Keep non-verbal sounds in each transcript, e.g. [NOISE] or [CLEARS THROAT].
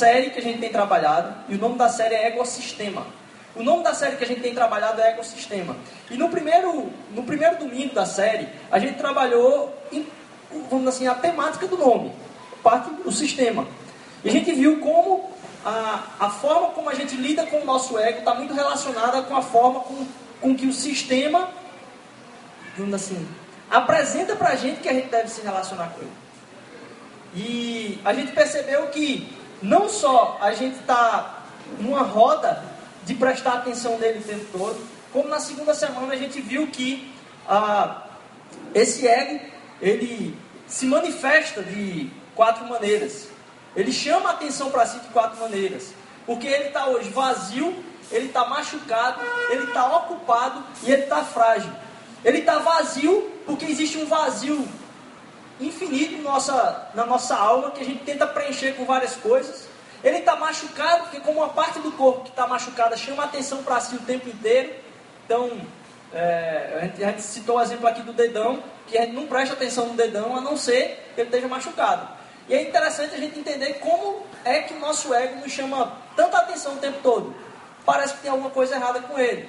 série que a gente tem trabalhado, e o nome da série é Ecossistema. O nome da série que a gente tem trabalhado é Ecossistema. E no primeiro, no primeiro domingo da série, a gente trabalhou, em, vamos assim, a temática do nome, parte do sistema. E a gente viu como a, a forma como a gente lida com o nosso ego está muito relacionada com a forma com, com que o sistema, vamos assim, apresenta para a gente que a gente deve se relacionar com ele. E a gente percebeu que não só a gente está numa roda de prestar atenção nele o tempo todo, como na segunda semana a gente viu que ah, esse ego ele se manifesta de quatro maneiras. Ele chama a atenção para si de quatro maneiras. Porque ele está hoje vazio, ele está machucado, ele está ocupado e ele está frágil. Ele está vazio porque existe um vazio infinito na nossa, na nossa alma que a gente tenta preencher com várias coisas. Ele está machucado porque, como uma parte do corpo que está machucada chama atenção para si o tempo inteiro. Então, é, a, gente, a gente citou o exemplo aqui do dedão, que a gente não presta atenção no dedão a não ser que ele esteja machucado. E é interessante a gente entender como é que o nosso ego nos chama tanta atenção o tempo todo. Parece que tem alguma coisa errada com ele.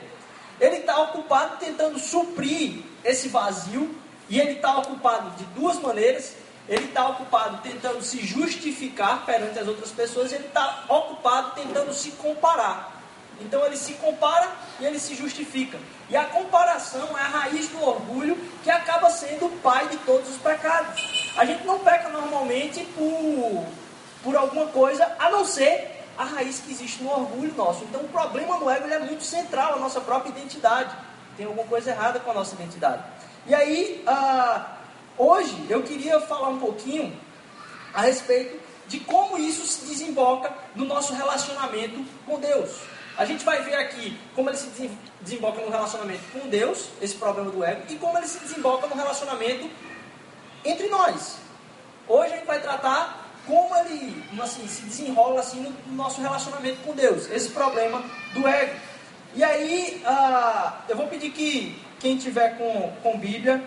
Ele está ocupado tentando suprir esse vazio, e ele está ocupado de duas maneiras. Ele está ocupado tentando se justificar perante as outras pessoas, ele está ocupado tentando se comparar. Então ele se compara e ele se justifica. E a comparação é a raiz do orgulho que acaba sendo o pai de todos os pecados. A gente não peca normalmente por, por alguma coisa, a não ser a raiz que existe no orgulho nosso. Então o problema no ego é muito central, a nossa própria identidade. Tem alguma coisa errada com a nossa identidade. E aí, ah, hoje eu queria falar um pouquinho a respeito de como isso se desemboca no nosso relacionamento com Deus. A gente vai ver aqui como ele se desemboca no relacionamento com Deus, esse problema do ego, e como ele se desemboca no relacionamento entre nós. Hoje a gente vai tratar como ele assim, se desenrola assim, no nosso relacionamento com Deus, esse problema do ego. E aí, uh, eu vou pedir que quem tiver com, com Bíblia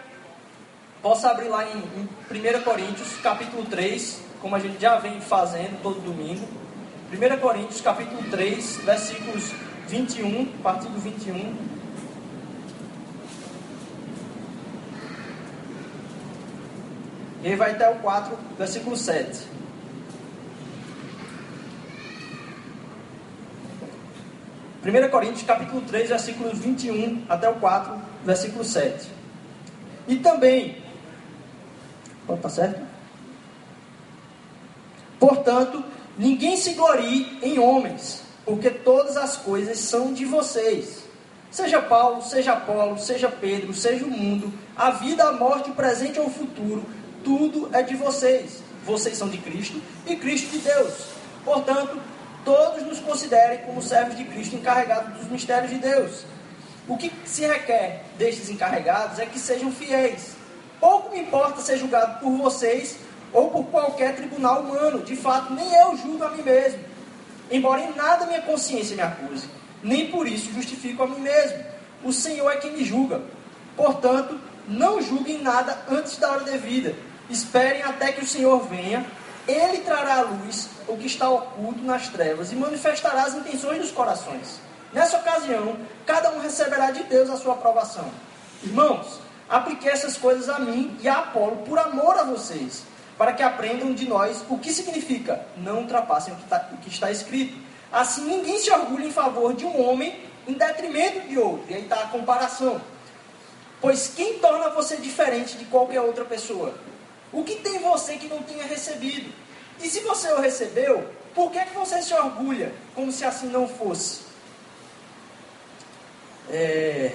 possa abrir lá em, em 1 Coríntios, capítulo 3, como a gente já vem fazendo todo domingo. 1 Coríntios capítulo 3, versículos 21, a partir do 21. E aí vai até o 4, versículo 7. Primeira Coríntios capítulo 3, versículos 21 até o 4, versículo 7. E também, pode tá certo? Portanto, Ninguém se glorie em homens, porque todas as coisas são de vocês. Seja Paulo, seja Apolo, seja Pedro, seja o mundo, a vida, a morte, o presente ou o futuro, tudo é de vocês. Vocês são de Cristo e Cristo de Deus. Portanto, todos nos considerem como servos de Cristo encarregados dos mistérios de Deus. O que se requer destes encarregados é que sejam fiéis. Pouco me importa ser julgado por vocês ou por qualquer tribunal humano. De fato, nem eu julgo a mim mesmo. Embora em nada minha consciência me acuse, nem por isso justifico a mim mesmo. O Senhor é quem me julga. Portanto, não julguem nada antes da hora devida. Esperem até que o Senhor venha. Ele trará à luz o que está oculto nas trevas e manifestará as intenções dos corações. Nessa ocasião, cada um receberá de Deus a sua aprovação. Irmãos, apliquei essas coisas a mim e a Apolo por amor a vocês para que aprendam de nós o que significa não ultrapassem o que, tá, o que está escrito. Assim, ninguém se orgulha em favor de um homem em detrimento de outro. E aí está a comparação. Pois quem torna você diferente de qualquer outra pessoa? O que tem você que não tenha recebido? E se você o recebeu, por que, que você se orgulha como se assim não fosse? É...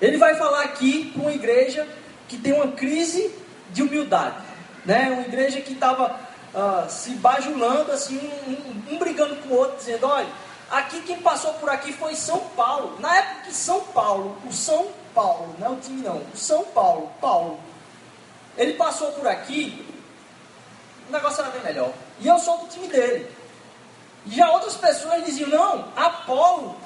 Ele vai falar aqui para uma igreja que tem uma crise de humildade né? Uma igreja que estava uh, ah, se bajulando, assim, um, um, um, brigando com o outro, dizendo, olha, aqui quem passou por aqui foi São Paulo. Na época que São Paulo, o São Paulo, não é o time não, o São Paulo, Paulo, ele passou por aqui, o negócio era bem melhor. E eu sou do time dele. E já outras pessoas diziam, não, Apolo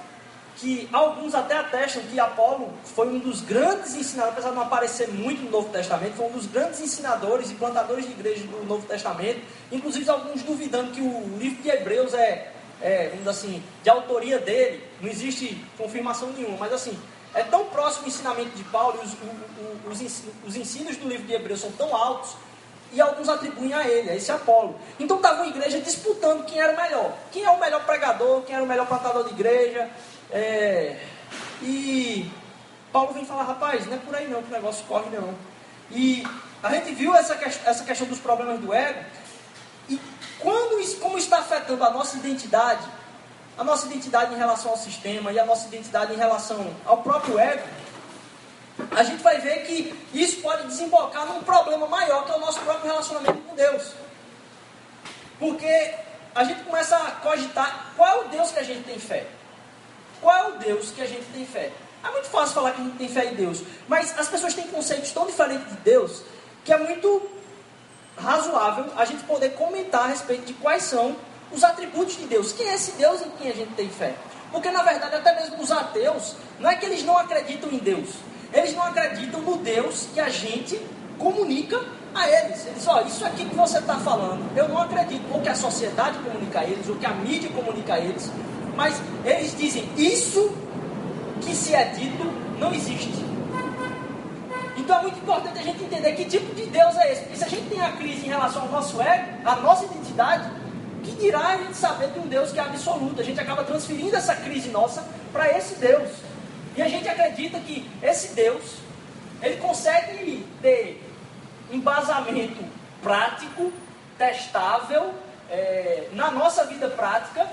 que alguns até atestam que Apolo foi um dos grandes ensinadores, apesar de não aparecer muito no Novo Testamento, foi um dos grandes ensinadores e plantadores de igreja do Novo Testamento, inclusive alguns duvidando que o livro de Hebreus é, é vamos assim, de autoria dele, não existe confirmação nenhuma, mas assim, é tão próximo o ensinamento de Paulo os, os, os ensinos do livro de Hebreus são tão altos e alguns atribuem a ele, a esse Apolo. Então estava uma igreja disputando quem era o melhor. Quem é o melhor pregador, quem era o melhor plantador de igreja, é, e Paulo vem falar, rapaz, não é por aí não que o negócio corre não. E a gente viu essa, essa questão dos problemas do ego, e quando como está afetando a nossa identidade, a nossa identidade em relação ao sistema e a nossa identidade em relação ao próprio ego, a gente vai ver que isso pode desembocar num problema maior que é o nosso próprio relacionamento com Deus. Porque a gente começa a cogitar qual é o Deus que a gente tem fé. Qual é o Deus que a gente tem fé? É muito fácil falar que a gente tem fé em Deus, mas as pessoas têm conceitos tão diferentes de Deus que é muito razoável a gente poder comentar a respeito de quais são os atributos de Deus. Quem é esse Deus em quem a gente tem fé? Porque na verdade, até mesmo os ateus, não é que eles não acreditam em Deus, eles não acreditam no Deus que a gente comunica a eles. Eles, ó, isso aqui que você está falando, eu não acredito, ou que a sociedade comunica a eles, ou que a mídia comunica a eles, mas eles dizem: isso que se é dito não existe. Então é muito importante a gente entender que tipo de Deus é esse. Porque se a gente tem a crise em relação ao nosso ego, à nossa identidade, que dirá a gente saber de um Deus que é absoluto? A gente acaba transferindo essa crise nossa para esse Deus. E a gente acredita que esse Deus, ele consegue ter embasamento prático, testável, é, na nossa vida prática,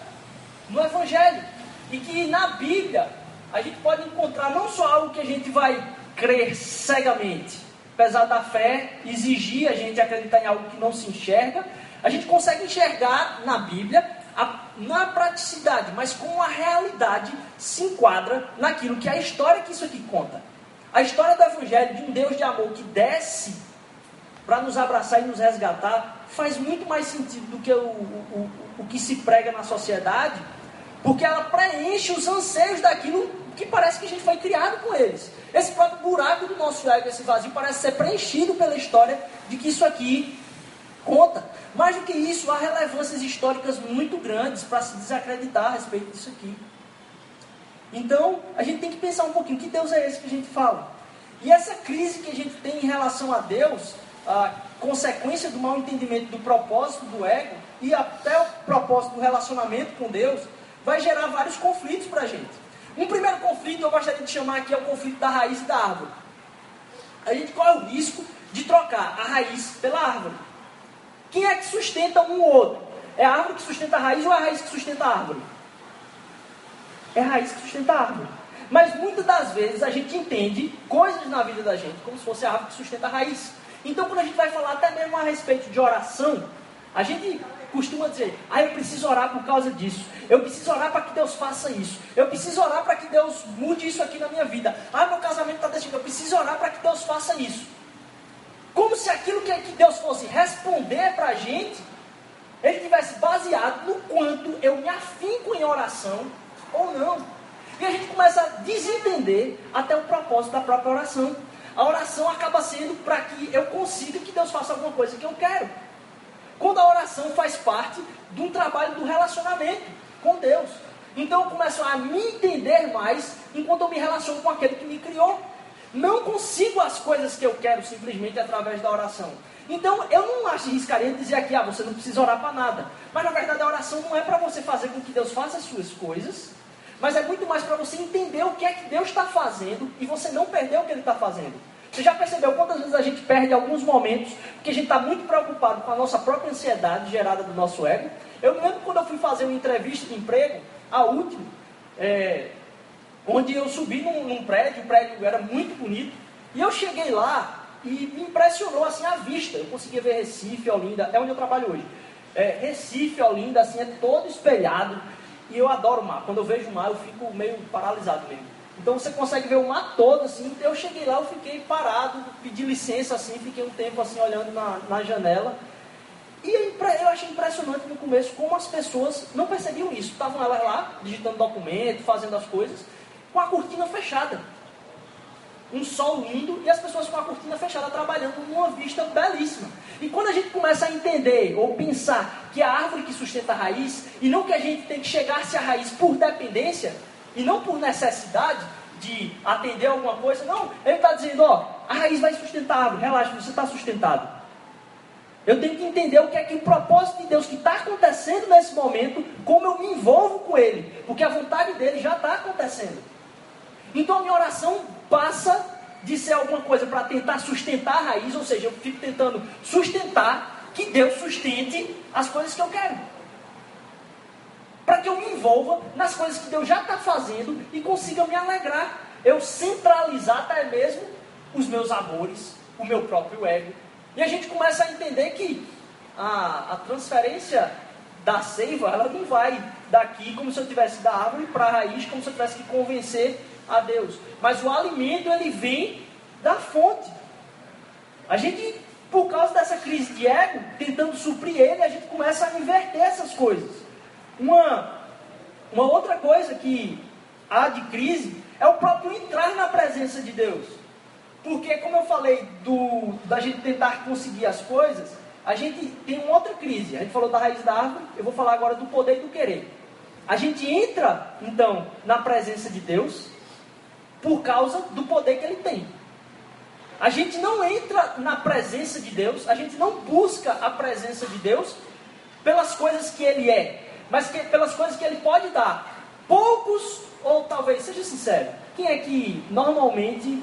no Evangelho. E que na Bíblia a gente pode encontrar não só algo que a gente vai crer cegamente, apesar da fé exigir a gente acreditar em algo que não se enxerga, a gente consegue enxergar na Bíblia a, na praticidade, mas como a realidade se enquadra naquilo que é a história que isso aqui conta. A história do Evangelho de um Deus de amor que desce para nos abraçar e nos resgatar faz muito mais sentido do que o, o, o que se prega na sociedade, porque ela preenche os anseios daquilo que parece que a gente foi criado com eles. Esse próprio buraco do nosso ego, esse vazio, parece ser preenchido pela história de que isso aqui conta. Mais do que isso, há relevâncias históricas muito grandes para se desacreditar a respeito disso aqui. Então, a gente tem que pensar um pouquinho, que Deus é esse que a gente fala? E essa crise que a gente tem em relação a Deus, a consequência do mau entendimento do propósito do ego, e até o propósito do relacionamento com Deus, vai gerar vários conflitos para a gente. Um primeiro conflito eu gostaria de chamar aqui é o conflito da raiz e da árvore. A gente corre o risco de trocar a raiz pela árvore. Quem é que sustenta um ou outro? É a árvore que sustenta a raiz ou é a raiz que sustenta a árvore? É a raiz que sustenta a árvore. Mas muitas das vezes a gente entende coisas na vida da gente como se fosse a árvore que sustenta a raiz. Então, quando a gente vai falar até mesmo a respeito de oração, a gente costuma dizer: ah, eu preciso orar por causa disso. Eu preciso orar para que Deus faça isso. Eu preciso orar para que Deus mude isso aqui na minha vida. Ah, meu casamento está decidido. Eu preciso orar para que Deus faça isso. Como se aquilo que, Deus fosse responder para a gente, ele tivesse baseado no quanto eu me afinco em oração ou não. E a gente começa a desentender até o propósito da própria oração. A oração acaba sendo para que eu consiga que Deus faça alguma coisa que eu quero. Quando a oração faz parte de um trabalho do relacionamento com Deus. Então eu começo a me entender mais enquanto eu me relaciono com aquele que me criou. Não consigo as coisas que eu quero simplesmente através da oração. Então eu não acho riscaria dizer aqui, ah, você não precisa orar para nada. Mas na verdade a oração não é para você fazer com que Deus faça as suas coisas, mas é muito mais para você entender o que é que Deus está fazendo e você não perder o que Ele está fazendo. Você já percebeu quantas vezes a gente perde alguns momentos porque a gente está muito preocupado com a nossa própria ansiedade gerada do nosso ego? Eu me lembro quando eu fui fazer uma entrevista de emprego, a última, é, onde eu subi num, num, prédio, o prédio era muito bonito, e eu cheguei lá e me impressionou assim a vista. Eu conseguia ver Recife, Olinda, é onde eu trabalho hoje. É, Recife, Olinda, assim, é todo espelhado. E eu adoro o mar. Quando eu vejo o mar, eu fico meio paralisado mesmo. Então você consegue ver o mar todo, assim. Eu cheguei lá, eu fiquei parado, pedi licença, assim, fiquei um tempo assim olhando na, na janela. E eu achei impressionante no começo como as pessoas não percebiam isso. Estavam elas lá, digitando documento, fazendo as coisas, com a cortina fechada. Um sol lindo e as pessoas com a cortina fechada trabalhando numa vista belíssima. E quando a gente começa a entender ou pensar que a árvore que sustenta a raiz, e não que a gente tem que chegar-se à raiz por dependência, e não por necessidade de atender alguma coisa, não, ele está dizendo, ó, a raiz vai sustentar a árvore, relaxa, você está sustentado. Eu tenho que entender o que é que o propósito de Deus que está acontecendo nesse momento, como eu me envolvo com Ele, porque a vontade dele já está acontecendo. Então a minha oração passa de ser alguma coisa para tentar sustentar a raiz, ou seja, eu fico tentando sustentar que Deus sustente as coisas que eu quero. Para que eu me envolva nas coisas que Deus já está fazendo e consiga me alegrar. Eu centralizar até mesmo os meus amores, o meu próprio ego, e a gente começa a entender que a, a transferência da seiva, ela não vai daqui como se eu tivesse da árvore para a raiz, como se eu tivesse que convencer a Deus. Mas o alimento, ele vem da fonte. A gente, por causa dessa crise de ego, tentando suprir ele, a gente começa a inverter essas coisas. Uma, uma outra coisa que há de crise é o próprio entrar na presença de Deus. Porque, como eu falei, do, da gente tentar conseguir as coisas, a gente tem uma outra crise. A gente falou da raiz da árvore, eu vou falar agora do poder e do querer. A gente entra, então, na presença de Deus por causa do poder que ele tem. A gente não entra na presença de Deus, a gente não busca a presença de Deus pelas coisas que ele é, mas que, pelas coisas que ele pode dar. Poucos, ou talvez, seja sincero, quem é que normalmente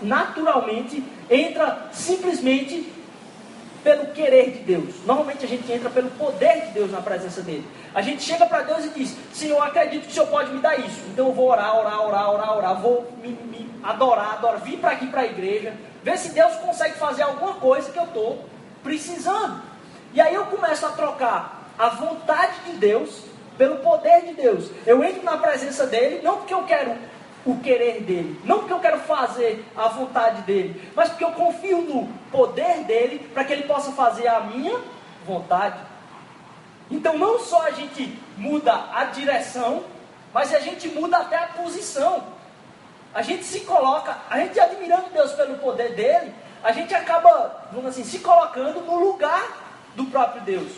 naturalmente entra simplesmente pelo querer de Deus. Normalmente a gente entra pelo poder de Deus na presença dele. A gente chega para Deus e diz: Senhor, acredito que o Senhor pode me dar isso. Então eu vou orar, orar, orar, orar, orar. Vou me, me adorar, adorar. Vir para aqui para a igreja. Ver se Deus consegue fazer alguma coisa que eu estou precisando. E aí eu começo a trocar a vontade de Deus pelo poder de Deus. Eu entro na presença dele, não porque eu quero o querer dele. Não porque eu quero fazer a vontade dele, mas porque eu confio no poder dele para que ele possa fazer a minha vontade. Então não só a gente muda a direção, mas a gente muda até a posição. A gente se coloca, a gente admirando Deus pelo poder dele, a gente acaba, vamos assim, se colocando no lugar do próprio Deus.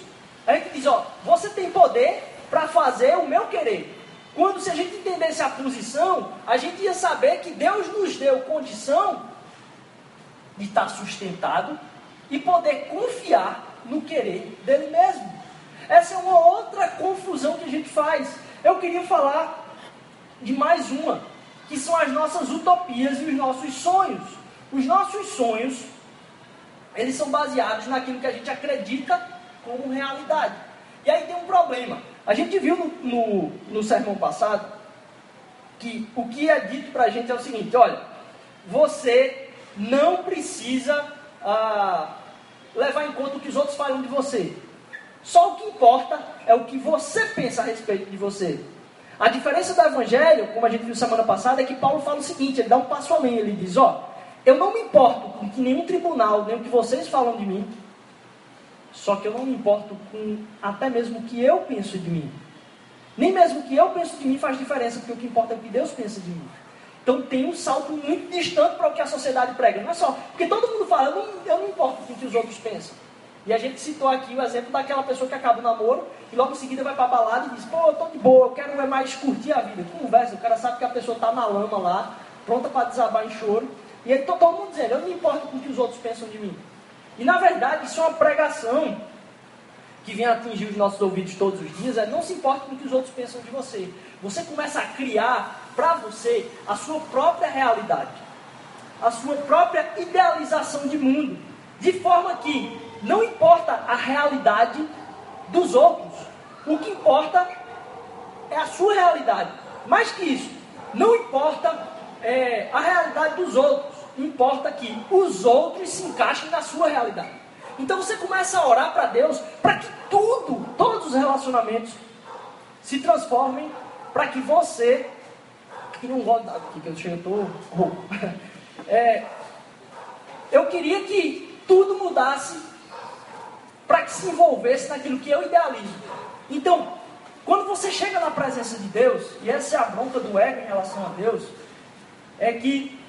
A gente diz, ó, você tem poder para fazer o meu querer. Quando se a gente entendesse a posição, a gente ia saber que Deus nos deu condição de estar sustentado e poder confiar no querer dele mesmo. Essa é uma outra confusão que a gente faz. Eu queria falar de mais uma, que são as nossas utopias e os nossos sonhos. Os nossos sonhos, eles são baseados naquilo que a gente acredita como realidade. E aí tem um problema. A gente viu no, no, no sermão passado que o que é dito para a gente é o seguinte: olha, você não precisa ah, levar em conta o que os outros falam de você. Só o que importa é o que você pensa a respeito de você. A diferença do Evangelho, como a gente viu semana passada, é que Paulo fala o seguinte: ele dá um passo além, ele diz: ó, eu não me importo com que nenhum tribunal, nem o que vocês falam de mim, só que eu não me importo com até mesmo o que eu penso de mim. Nem mesmo o que eu penso de mim faz diferença, porque o que importa é o que Deus pensa de mim. Então tem um salto muito distante para o que a sociedade prega. Não é só. Porque todo mundo fala, eu não, eu não importo com o que os outros pensam. E a gente citou aqui o exemplo daquela pessoa que acaba o namoro e logo em seguida vai para a balada e diz: pô, eu tô de boa, eu quero é mais curtir a vida. Conversa, o cara sabe que a pessoa está na lama lá, pronta para desabar em choro. E aí todo mundo dizendo: eu não me importo com o que os outros pensam de mim. E na verdade, isso é uma pregação que vem atingir os nossos ouvidos todos os dias. É não se importe com o que os outros pensam de você. Você começa a criar para você a sua própria realidade, a sua própria idealização de mundo, de forma que não importa a realidade dos outros, o que importa é a sua realidade. Mais que isso, não importa é, a realidade dos outros, importa que os outros se encaixem na sua realidade. Então você começa a orar para Deus para que tudo, todos os relacionamentos se transformem para que você, que não gosta aqui que eu chego, rouco. [LAUGHS] É, eu queria que tudo mudasse para que se envolvesse naquilo que eu idealizo. Então, quando você chega na presença de Deus, e essa é a bronca do ego em relação a Deus, é que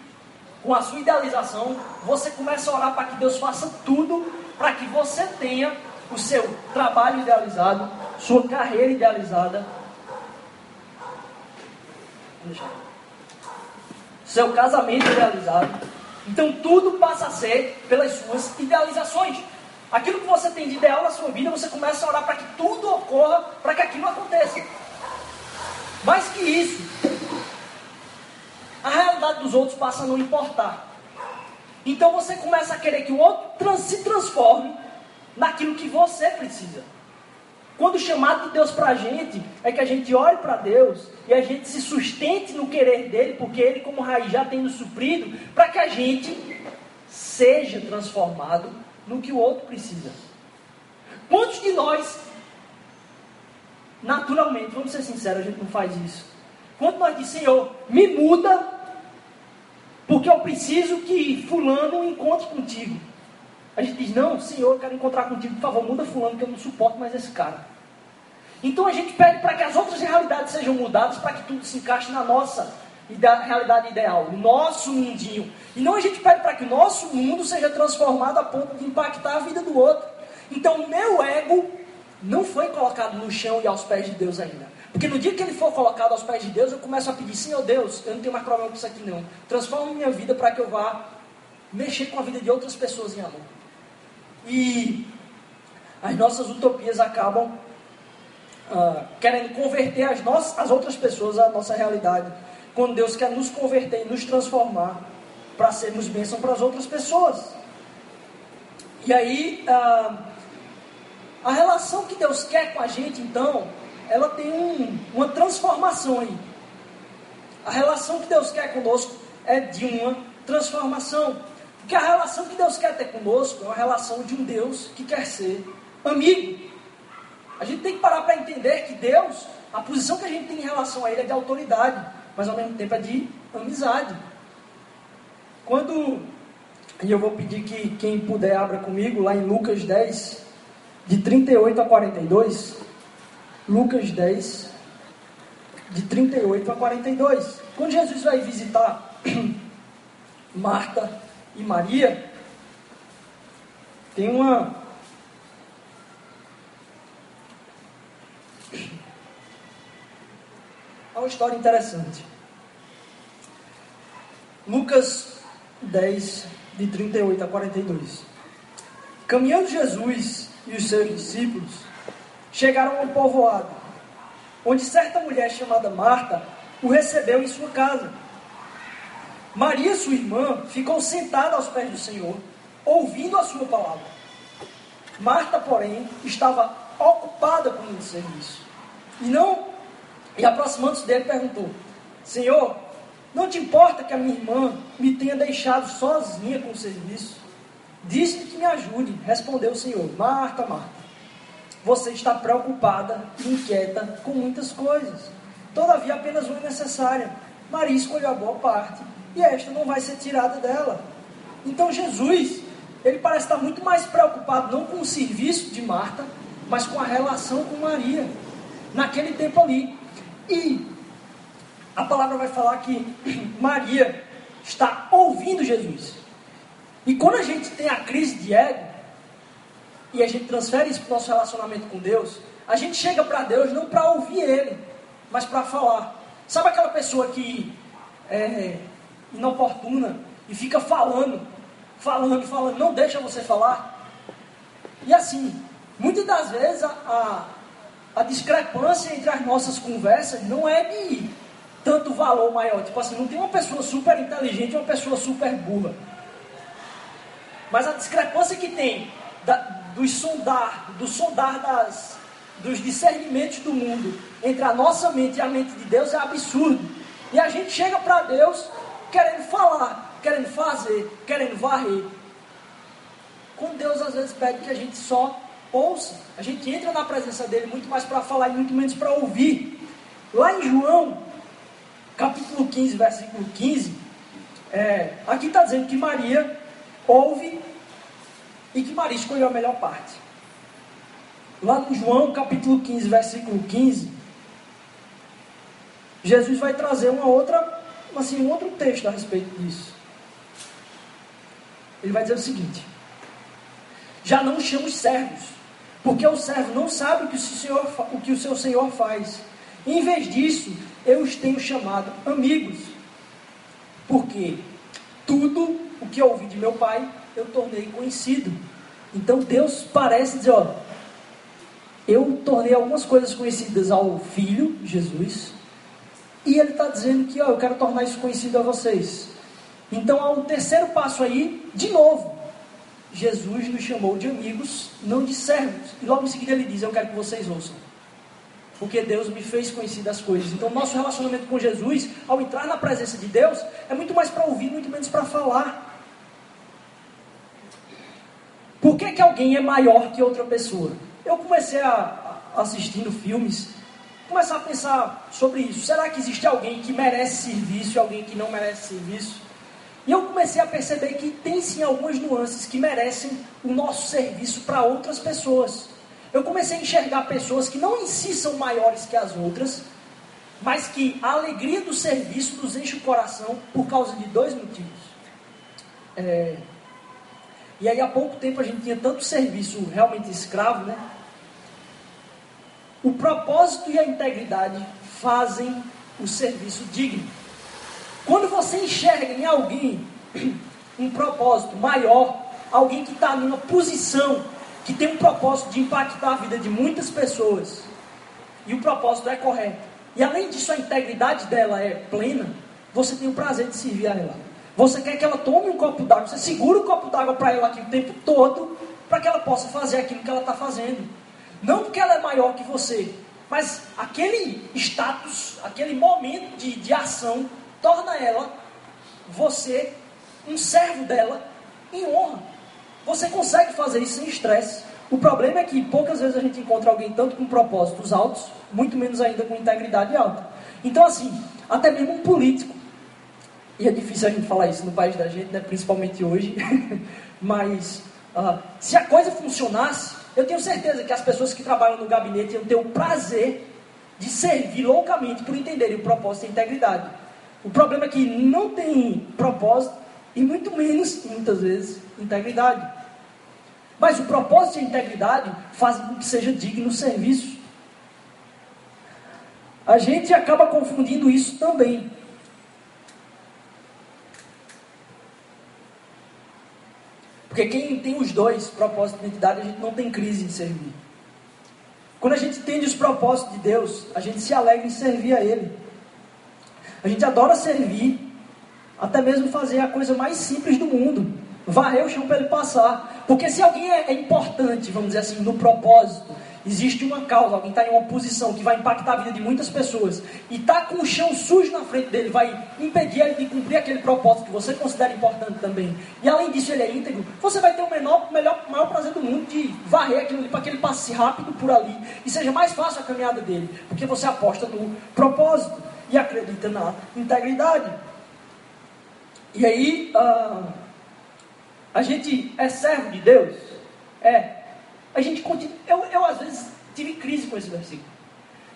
com a sua idealização, você começa a orar para que Deus faça tudo para que você tenha o seu trabalho idealizado, sua carreira idealizada, seu casamento idealizado. Então tudo passa a ser pelas suas idealizações. Aquilo que você tem de ideal na sua vida, você começa a orar para que tudo ocorra, para que aquilo aconteça. Mais que isso, a realidade dos outros passa a não importar. Então você começa a querer que o outro se transforme naquilo que você precisa. Quando o chamado de Deus para a gente é que a gente olhe para Deus e a gente se sustente no querer dele, porque ele, como raiz, já tem nos suprido, para que a gente seja transformado no que o outro precisa. Quantos de nós, naturalmente, vamos ser sinceros, a gente não faz isso. Quanto nós diz, Senhor, me muda, porque eu preciso que fulano encontre contigo. A gente diz, não, Senhor, eu quero encontrar contigo, por favor, muda fulano, que eu não suporto mais esse cara. Então a gente pede para que as outras realidades sejam mudadas, para que tudo se encaixe na nossa realidade ideal, nosso mundinho. E não a gente pede para que o nosso mundo seja transformado a ponto de impactar a vida do outro. Então meu ego não foi colocado no chão e aos pés de Deus ainda. Porque no dia que ele for colocado aos pés de Deus, eu começo a pedir, Senhor Deus, eu não tenho mais problema com isso aqui não. Transforma minha vida para que eu vá mexer com a vida de outras pessoas em amor. E as nossas utopias acabam uh, querendo converter as, nossas, as outras pessoas à nossa realidade quando Deus quer nos converter e nos transformar para sermos bênção para as outras pessoas. E aí, a, a relação que Deus quer com a gente, então, ela tem um, uma transformação aí. A relação que Deus quer conosco é de uma transformação. Porque a relação que Deus quer ter conosco é uma relação de um Deus que quer ser amigo. A gente tem que parar para entender que Deus, a posição que a gente tem em relação a Ele é de autoridade mas ao mesmo tempo é de amizade. Quando, e eu vou pedir que quem puder abra comigo lá em Lucas 10, de 38 a 42. Lucas 10, de 38 a 42. Quando Jesus vai visitar [CLEARS THROAT] Marta e Maria, tem uma. Há [CLEARS THROAT] uma história interessante. Lucas 10, de 38 a 42. Caminhando Jesus e os seus discípulos, chegaram a um povoado, onde certa mulher chamada Marta o recebeu em sua casa. Maria, sua irmã, ficou sentada aos pés do Senhor, ouvindo a sua palavra. Marta, porém, estava ocupada com o serviço. E não, e aproximando-se dele, perguntou: Senhor, não te importa que a minha irmã me tenha deixado sozinha com o serviço? Disse-lhe que me ajude, respondeu o Senhor. Marta, Marta, você está preocupada inquieta com muitas coisas. Todavia, apenas uma é necessária. Maria escolheu a boa parte e esta não vai ser tirada dela. Então, Jesus, ele parece estar muito mais preocupado não com o serviço de Marta, mas com a relação com Maria, naquele tempo ali. E a palavra vai falar que [CLEARS THROAT] Maria está ouvindo Jesus. E quando a gente tem a crise de ego, e a gente transfere isso para o nosso relacionamento com Deus, a gente chega para Deus não para ouvir Ele, mas para falar. Sabe aquela pessoa que é inoportuna e fica falando, falando, falando, não deixa você falar? E assim, muitas das vezes a, a, a discrepância entre as nossas conversas não é de tanto valor maior. Tipo assim, não tem uma pessoa super inteligente e uma pessoa super burra. Mas a discrepância que tem da, do sondar, do sondar das, dos discernimentos do mundo entre a nossa mente e a mente de Deus é absurdo. E a gente chega para Deus querendo falar, querendo fazer, querendo varrer. Com Deus às vezes pede que a gente só ouça. A gente entra na presença dele muito mais para falar e muito menos para ouvir. Lá em João capítulo 15, versículo 15, é, aqui está dizendo que Maria ouve e que Maria escolheu a melhor parte. lá no João capítulo 15, versículo 15, Jesus vai trazer uma outra, assim, um outro texto a respeito disso. Ele vai dizer o seguinte: Já não chamo servos, porque o servo não sabe o que o, senhor, o que o seu senhor faz. Em vez disso, eu os tenho chamado amigos, porque tudo o que eu ouvi de meu pai eu tornei conhecido. Então Deus parece dizer: ó, eu tornei algumas coisas conhecidas ao Filho, Jesus, e ele está dizendo que ó, eu quero tornar isso conhecido a vocês. Então, ao terceiro passo aí, de novo, Jesus nos chamou de amigos, não de servos. E logo em seguida ele diz: Eu quero que vocês ouçam. Porque Deus me fez conhecer das coisas. Então, nosso relacionamento com Jesus, ao entrar na presença de Deus, é muito mais para ouvir, muito menos para falar. Por que, que alguém é maior que outra pessoa? Eu comecei a, a assistindo filmes começar a pensar sobre isso. Será que existe alguém que merece serviço e alguém que não merece serviço? E eu comecei a perceber que tem sim algumas nuances que merecem o nosso serviço para outras pessoas. Eu comecei a enxergar pessoas que não em si são maiores que as outras, mas que a alegria do serviço nos enche o coração por causa de dois motivos. É... E aí há pouco tempo a gente tinha tanto serviço realmente escravo, né? O propósito e a integridade fazem o serviço digno. Quando você enxerga em alguém um propósito maior, alguém que está numa posição que tem um propósito de impactar a vida de muitas pessoas, e o propósito é correto, e além disso a integridade dela é plena, você tem o prazer de servir a ela. Você quer que ela tome um copo d'água, você segura o copo d'água para ela aqui o tempo todo, para que ela possa fazer aquilo que ela está fazendo. Não porque ela é maior que você, mas aquele status, aquele momento de, de ação, torna ela, você, um servo dela, em honra. Você consegue fazer isso sem estresse. O problema é que poucas vezes a gente encontra alguém tanto com propósitos altos, muito menos ainda com integridade alta. Então, assim, até mesmo um político, e é difícil a gente falar isso no país da gente, né, principalmente hoje, [LAUGHS] mas uh, se a coisa funcionasse, eu tenho certeza que as pessoas que trabalham no gabinete iam ter o prazer de servir loucamente por entenderem o propósito e a integridade. O problema é que não tem propósito e muito menos, muitas vezes, integridade. Mas o propósito e a integridade fazem com que seja digno o serviço. A gente acaba confundindo isso também. Porque quem tem os dois, propósito e identidade, a gente não tem crise de servir. Quando a gente entende os propósitos de Deus, a gente se alegra em servir a Ele. A gente adora servir, até mesmo fazer a coisa mais simples do mundo. Varrer o chão para ele passar. Porque se alguém é, é importante, vamos dizer assim, no propósito, Existe uma causa, alguém está em uma posição que vai impactar a vida de muitas pessoas e está com o chão sujo na frente dele, vai impedir ele de cumprir aquele propósito que você considera importante também. E além disso, ele é íntegro. Você vai ter o menor, melhor, maior prazer do mundo de varrer aquilo ali para que ele passe rápido por ali e seja mais fácil a caminhada dele, porque você aposta no propósito e acredita na integridade. E aí, uh, a gente é servo de Deus? É a gente continua. Eu, eu, às vezes, tive crise com esse versículo.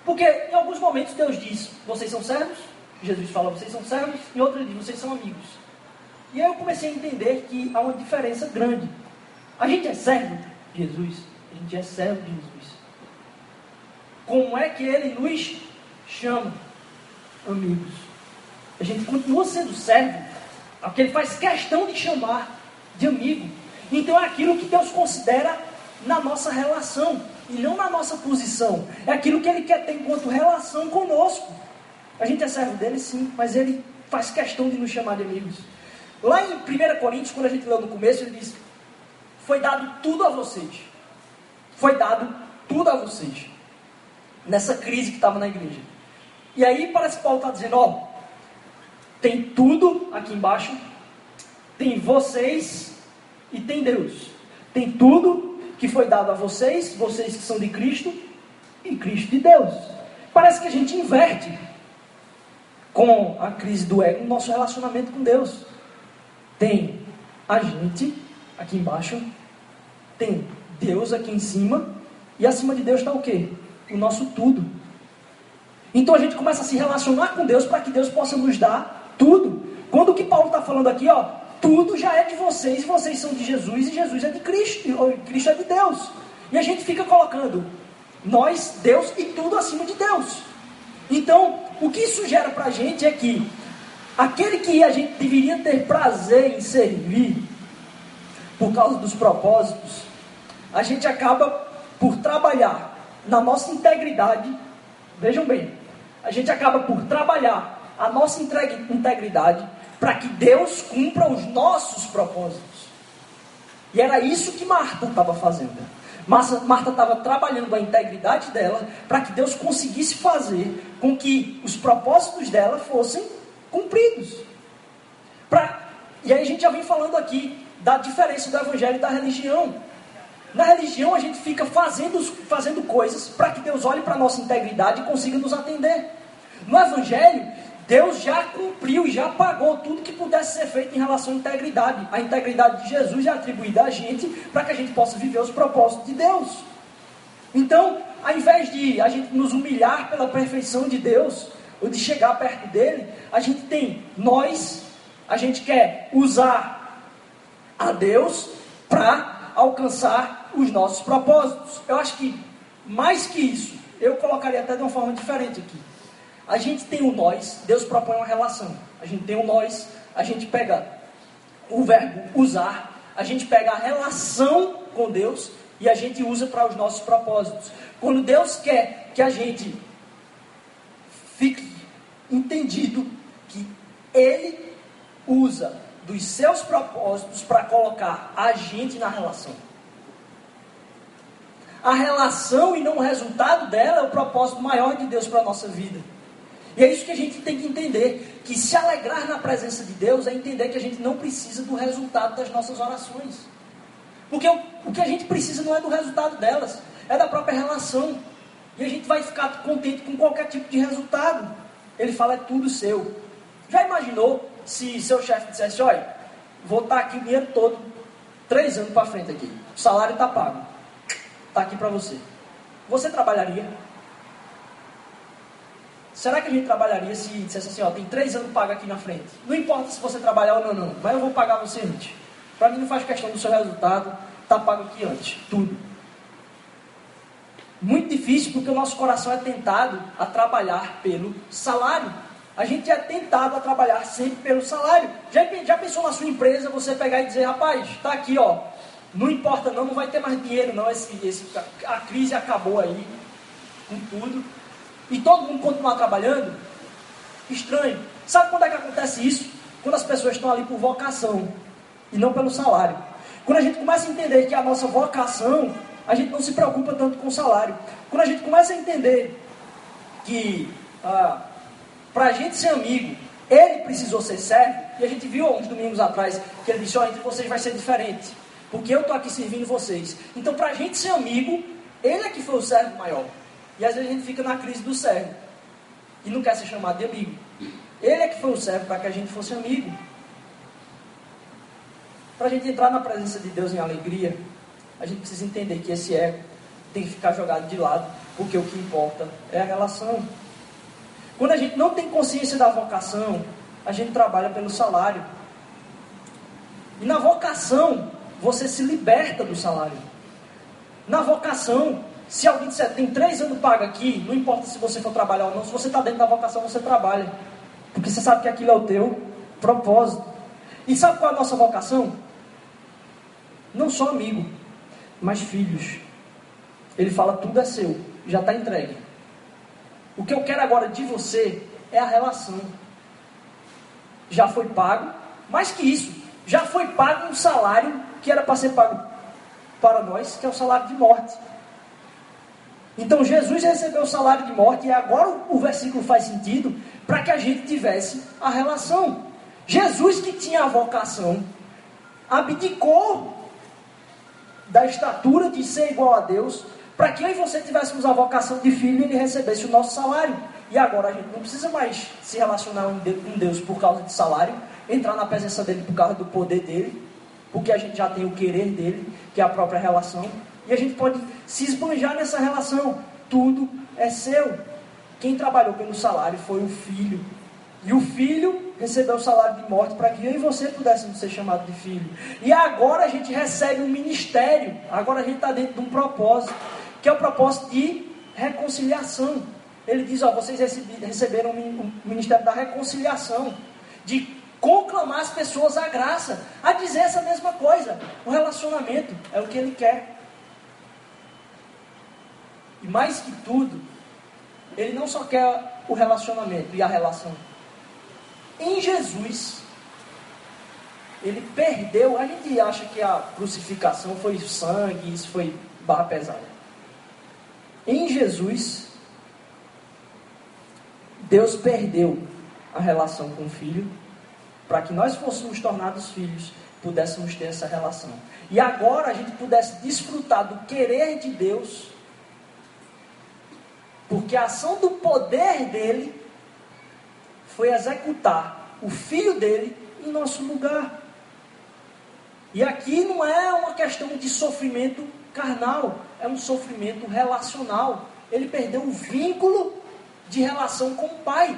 Porque em alguns momentos Deus diz: vocês são servos. Jesus fala: vocês são servos. E outro ele diz: vocês são amigos. E aí eu comecei a entender que há uma diferença grande. A gente é servo de Jesus. A gente é servo de Jesus. Como é que ele nos chama? Amigos. A gente continua sendo servo. Porque ele faz questão de chamar de amigo. Então é aquilo que Deus considera na nossa relação e não na nossa posição. É aquilo que ele quer ter enquanto relação conosco. A gente é servo dele, sim, mas ele faz questão de nos chamar de amigos. Lá em 1 Coríntios, quando a gente leu no começo, ele diz: Foi dado tudo a vocês. Foi dado tudo a vocês. Nessa crise que estava na igreja. E aí parece que Paulo está dizendo: Ó, tem tudo aqui embaixo, tem vocês e tem Deus. Tem tudo que foi dado a vocês, vocês que são de Cristo, e Cristo de Deus. Parece que a gente inverte com a crise do ego no nosso relacionamento com Deus. Tem a gente aqui embaixo, tem Deus aqui em cima, E acima de Deus está o quê? O nosso tudo. Então a gente começa a se relacionar com Deus para que Deus possa nos dar tudo. Quando o que Paulo está falando aqui, ó, tudo já é de vocês, e vocês são de Jesus, e Jesus é de Cristo, e Cristo é de Deus. E a gente fica colocando nós, Deus e tudo acima de Deus. Então, o que isso gera para a gente é que aquele que a gente deveria ter prazer em servir, por causa dos propósitos, a gente acaba por trabalhar na nossa integridade. Vejam bem, a gente acaba por trabalhar a nossa integridade para que Deus cumpra os nossos propósitos. E era isso que Marta estava fazendo. Marta estava trabalhando a integridade dela para que Deus conseguisse fazer com que os propósitos dela fossem cumpridos. Pra, e aí a gente já vem falando aqui da diferença do evangelho e da religião. Na religião a gente fica fazendo, fazendo coisas para que Deus olhe para a nossa integridade e consiga nos atender. No evangelho, Deus já cumpriu já pagou tudo que pudesse ser feito em relação à integridade. A integridade de Jesus é atribuída a gente para que a gente possa viver os propósitos de Deus. Então, ao invés de a gente nos humilhar pela perfeição de Deus, ou de chegar perto dele, a gente tem nós, a gente quer usar a Deus para alcançar os nossos propósitos. Eu acho que mais que isso, eu colocaria até de uma forma diferente aqui. A gente tem o nós, Deus propõe uma relação. A gente tem o nós, a gente pega o verbo usar, a gente pega a relação com Deus e a gente usa para os nossos propósitos. Quando Deus quer que a gente fique entendido que Ele usa dos seus propósitos para colocar a gente na relação. A relação e não o resultado dela é o propósito maior de Deus para a nossa vida. E é isso que a gente tem que entender: que se alegrar na presença de Deus é entender que a gente não precisa do resultado das nossas orações. Porque o, o que a gente precisa não é do resultado delas, é da própria relação. E a gente vai ficar contente com qualquer tipo de resultado. Ele fala, é tudo seu. Já imaginou se seu chefe dissesse, olha, vou estar aqui o dinheiro todo, três anos para frente aqui, o salário está pago, está aqui para você. Você trabalharia? Será que a gente trabalharia se dissesse assim, ó, tem três anos pago aqui na frente? Não importa se você trabalhar ou não, não, mas eu vou pagar você antes. Para mim não faz questão do seu resultado, está pago aqui antes, tudo. Muito difícil porque o nosso coração é tentado a trabalhar pelo salário. A gente é tentado a trabalhar sempre pelo salário. Já, já pensou na sua empresa você pegar e dizer, rapaz, está aqui, ó, não importa não, não vai ter mais dinheiro não, esse, esse, a crise acabou aí com tudo e todo mundo continuar trabalhando, estranho. Sabe quando é que acontece isso? Quando as pessoas estão ali por vocação e não pelo salário. Quando a gente começa a entender que a nossa vocação, a gente não se preocupa tanto com o salário. Quando a gente começa a entender que ah, para a gente ser amigo, ele precisou ser servo, e a gente viu uns domingos atrás que ele disse: oh, entre vocês vai ser diferente, porque eu estou aqui servindo vocês. Então, para a gente ser amigo, ele é que foi o servo maior. E às vezes a gente fica na crise do servo. E não quer ser chamado de amigo. Ele é que foi o servo para que a gente fosse amigo. Para a gente entrar na presença de Deus em alegria, a gente precisa entender que esse ego tem que ficar jogado de lado, porque o que importa é a relação. Quando a gente não tem consciência da vocação, a gente trabalha pelo salário. E na vocação, você se liberta do salário. Na vocação, se alguém disser, tem três anos pago aqui, não importa se você for trabalhar ou não, se você está dentro da vocação, você trabalha. Porque você sabe que aquilo é o teu propósito. E sabe qual é a nossa vocação? Não só amigo, mas filhos. Ele fala, tudo é seu, já está entregue. O que eu quero agora de você é a relação. Já foi pago, mais que isso, já foi pago um salário que era para ser pago para nós, que é o salário de morte. Então Jesus recebeu o salário de morte e agora o, versículo faz sentido para que a gente tivesse a relação. Jesus que tinha a vocação abdicou da estatura de ser igual a Deus para que eu e você tivéssemos a vocação de filho e ele recebesse o nosso salário. E agora a gente não precisa mais se relacionar com Deus por causa de salário, entrar na presença dele por causa do poder dele, porque a gente já tem o querer dele, que é a própria relação. E a gente pode se esbanjar nessa relação. Tudo é seu. Quem trabalhou pelo salário foi o filho. E o filho recebeu o salário de morte para que eu e você pudéssemos ser chamados de filho. E agora a gente recebe um ministério. Agora a gente está dentro de um propósito, que é o propósito de reconciliação. Ele diz: ó, vocês receberam o ministério da reconciliação, de conclamar as pessoas à graça, a dizer essa mesma coisa. O relacionamento é o que ele quer. E mais que tudo, ele não só quer o relacionamento e a relação. Em Jesus, ele perdeu. A gente acha que a crucificação foi sangue, isso foi barra pesada. Em Jesus, Deus perdeu a relação com o filho para que nós fôssemos tornados filhos, pudéssemos ter essa relação. E agora a gente pudesse desfrutar do querer de Deus, porque a ação do poder dele foi executar o filho dele em nosso lugar. E aqui não é uma questão de sofrimento carnal, é um sofrimento relacional. Ele perdeu o vínculo de relação com o pai,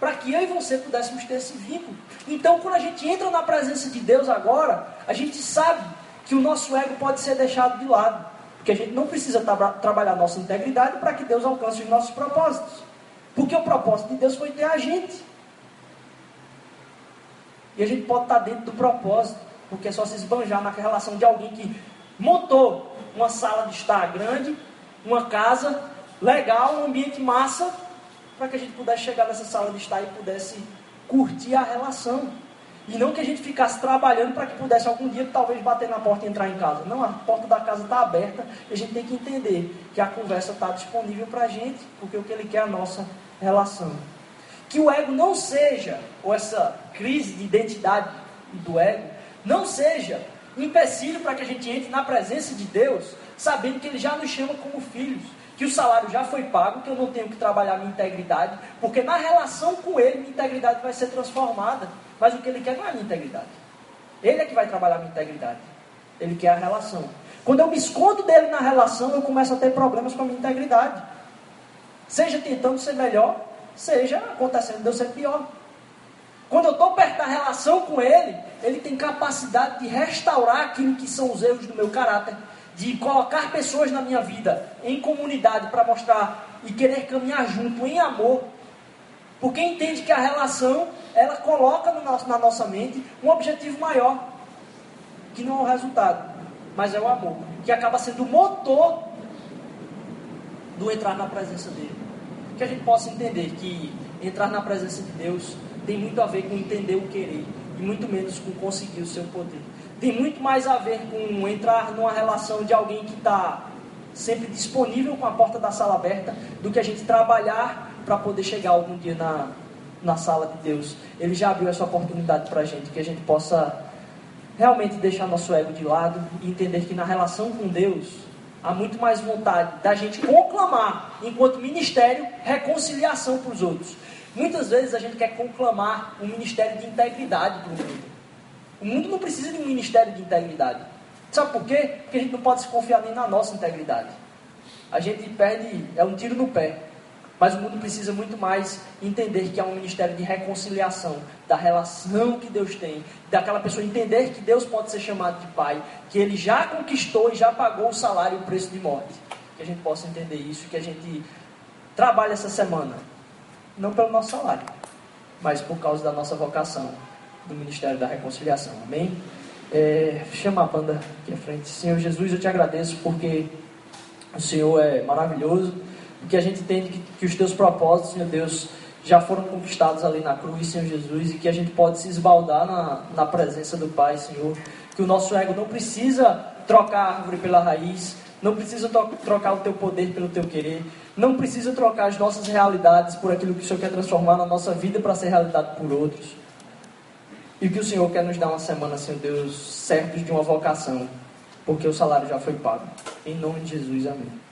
para que eu e você pudéssemos ter esse vínculo. Então, quando a gente entra na presença de Deus agora, a gente sabe que o nosso ego pode ser deixado de lado, porque a gente não precisa tra trabalhar nossa integridade para que Deus alcance os nossos propósitos. Porque o propósito de Deus foi ter a gente. E a gente pode estar dentro do propósito, porque é só se esbanjar na relação de alguém que montou uma sala de estar grande, uma casa legal, um ambiente massa, para que a gente pudesse chegar nessa sala de estar e pudesse curtir a relação. E não que a gente ficasse trabalhando para que pudesse algum dia talvez bater na porta e entrar em casa. Não, a porta da casa está aberta e a gente tem que entender que a conversa está disponível para a gente, porque o que ele quer é a nossa relação. Que o ego não seja, ou essa crise de identidade do ego, não seja empecilho para que a gente entre na presença de Deus, sabendo que Ele já nos chama como filhos, que o salário já foi pago, que eu não tenho que trabalhar minha integridade, porque na relação com Ele, minha integridade vai ser transformada. Mas o que Ele quer não é a minha integridade. Ele é que vai trabalhar minha integridade. Ele quer a relação. Quando eu me escondo dele na relação, eu começo a ter problemas com a minha integridade. Seja tentando ser melhor, seja acontecendo de eu ser pior. Quando eu estou perto da relação com Ele, Ele tem capacidade de restaurar aquilo que são os erros do meu caráter, de colocar pessoas na minha vida em comunidade para mostrar e querer caminhar junto em amor. Porque entende que a relação, ela coloca no nosso, na nossa mente um objetivo maior, que não é o resultado, mas é o amor, que acaba sendo o motor do entrar na presença dele. Que a gente possa entender que entrar na presença de Deus tem muito a ver com entender o querer e muito menos com conseguir o seu poder. Tem muito mais a ver com entrar numa relação de alguém que está sempre disponível com a porta da sala aberta do que a gente trabalhar para poder chegar algum dia na, na sala de Deus. Ele já abriu essa oportunidade para a gente, que a gente possa realmente deixar nosso ego de lado e entender que na relação com Deus há muito mais vontade da gente conclamar, enquanto ministério, reconciliação para os outros. Muitas vezes a gente quer conclamar um ministério de integridade para o mundo. O mundo não precisa de um ministério de integridade. Sabe por quê? Porque a gente não pode se confiar nem na nossa integridade. A gente perde, é um tiro no pé. Mas o mundo precisa muito mais entender que é um ministério de reconciliação, da relação que Deus tem, daquela pessoa entender que Deus pode ser chamado de Pai, que Ele já conquistou e já pagou o salário e o preço de morte. Que a gente possa entender isso, que a gente trabalhe essa semana não pelo nosso salário, mas por causa da nossa vocação do Ministério da Reconciliação. Amém? É, chama a banda aqui à frente. Senhor Jesus, eu te agradeço porque o Senhor é maravilhoso, porque a gente entende que, que os teus propósitos, Senhor Deus, já foram conquistados ali na cruz, Senhor Jesus, e que a gente pode se esbaldar na, na presença do Pai, Senhor. Que o nosso ego não precisa trocar a árvore pela raiz, não precisa trocar o teu poder pelo teu querer, não precisa trocar as nossas realidades por aquilo que o Senhor quer transformar na nossa vida para ser realidade por outros. E que o Senhor quer nos dar uma semana, Senhor Deus, certos de uma vocação, porque o salário já foi pago. Em nome de Jesus, amém.